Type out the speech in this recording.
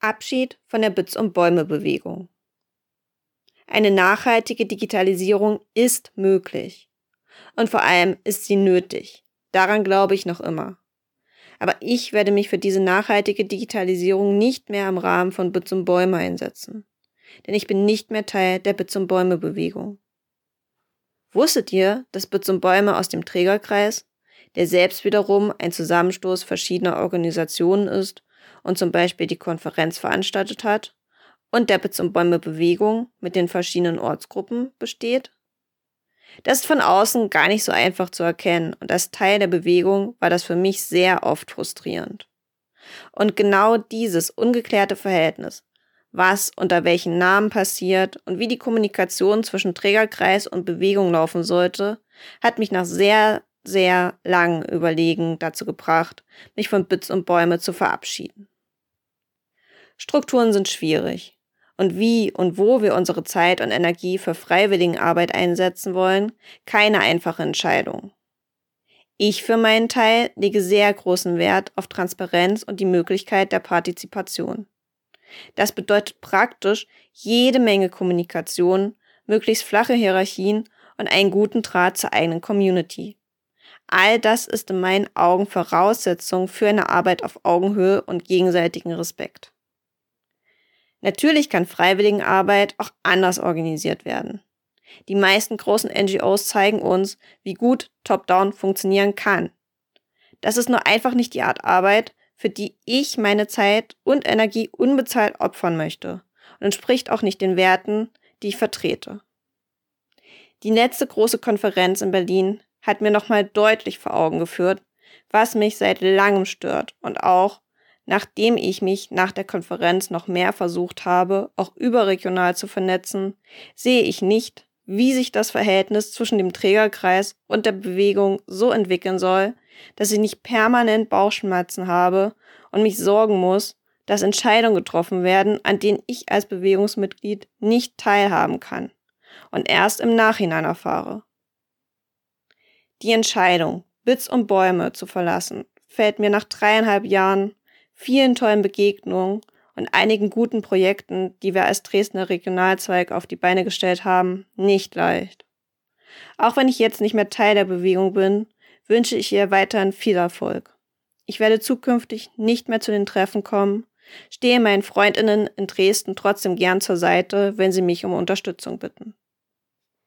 Abschied von der Bits- und Bäume-Bewegung. Eine nachhaltige Digitalisierung ist möglich. Und vor allem ist sie nötig. Daran glaube ich noch immer. Aber ich werde mich für diese nachhaltige Digitalisierung nicht mehr im Rahmen von Bits und Bäume einsetzen. Denn ich bin nicht mehr Teil der Bits und Bäume Bewegung. Wusstet ihr, dass Bits und Bäume aus dem Trägerkreis, der selbst wiederum ein Zusammenstoß verschiedener Organisationen ist und zum Beispiel die Konferenz veranstaltet hat, und der Bits und Bäume Bewegung mit den verschiedenen Ortsgruppen besteht? Das ist von außen gar nicht so einfach zu erkennen und als Teil der Bewegung war das für mich sehr oft frustrierend. Und genau dieses ungeklärte Verhältnis, was unter welchen Namen passiert und wie die Kommunikation zwischen Trägerkreis und Bewegung laufen sollte, hat mich nach sehr, sehr langen Überlegen dazu gebracht, mich von Bits und Bäume zu verabschieden. Strukturen sind schwierig. Und wie und wo wir unsere Zeit und Energie für Freiwilligenarbeit einsetzen wollen, keine einfache Entscheidung. Ich für meinen Teil lege sehr großen Wert auf Transparenz und die Möglichkeit der Partizipation. Das bedeutet praktisch jede Menge Kommunikation, möglichst flache Hierarchien und einen guten Draht zur eigenen Community. All das ist in meinen Augen Voraussetzung für eine Arbeit auf Augenhöhe und gegenseitigen Respekt. Natürlich kann Freiwilligenarbeit auch anders organisiert werden. Die meisten großen NGOs zeigen uns, wie gut Top-Down funktionieren kann. Das ist nur einfach nicht die Art Arbeit, für die ich meine Zeit und Energie unbezahlt opfern möchte und entspricht auch nicht den Werten, die ich vertrete. Die letzte große Konferenz in Berlin hat mir nochmal deutlich vor Augen geführt, was mich seit langem stört und auch, Nachdem ich mich nach der Konferenz noch mehr versucht habe, auch überregional zu vernetzen, sehe ich nicht, wie sich das Verhältnis zwischen dem Trägerkreis und der Bewegung so entwickeln soll, dass ich nicht permanent Bauchschmerzen habe und mich sorgen muss, dass Entscheidungen getroffen werden, an denen ich als Bewegungsmitglied nicht teilhaben kann und erst im Nachhinein erfahre. Die Entscheidung, Bits und Bäume zu verlassen, fällt mir nach dreieinhalb Jahren vielen tollen Begegnungen und einigen guten Projekten, die wir als Dresdner Regionalzweig auf die Beine gestellt haben, nicht leicht. Auch wenn ich jetzt nicht mehr Teil der Bewegung bin, wünsche ich ihr weiterhin viel Erfolg. Ich werde zukünftig nicht mehr zu den Treffen kommen, stehe meinen Freundinnen in Dresden trotzdem gern zur Seite, wenn sie mich um Unterstützung bitten.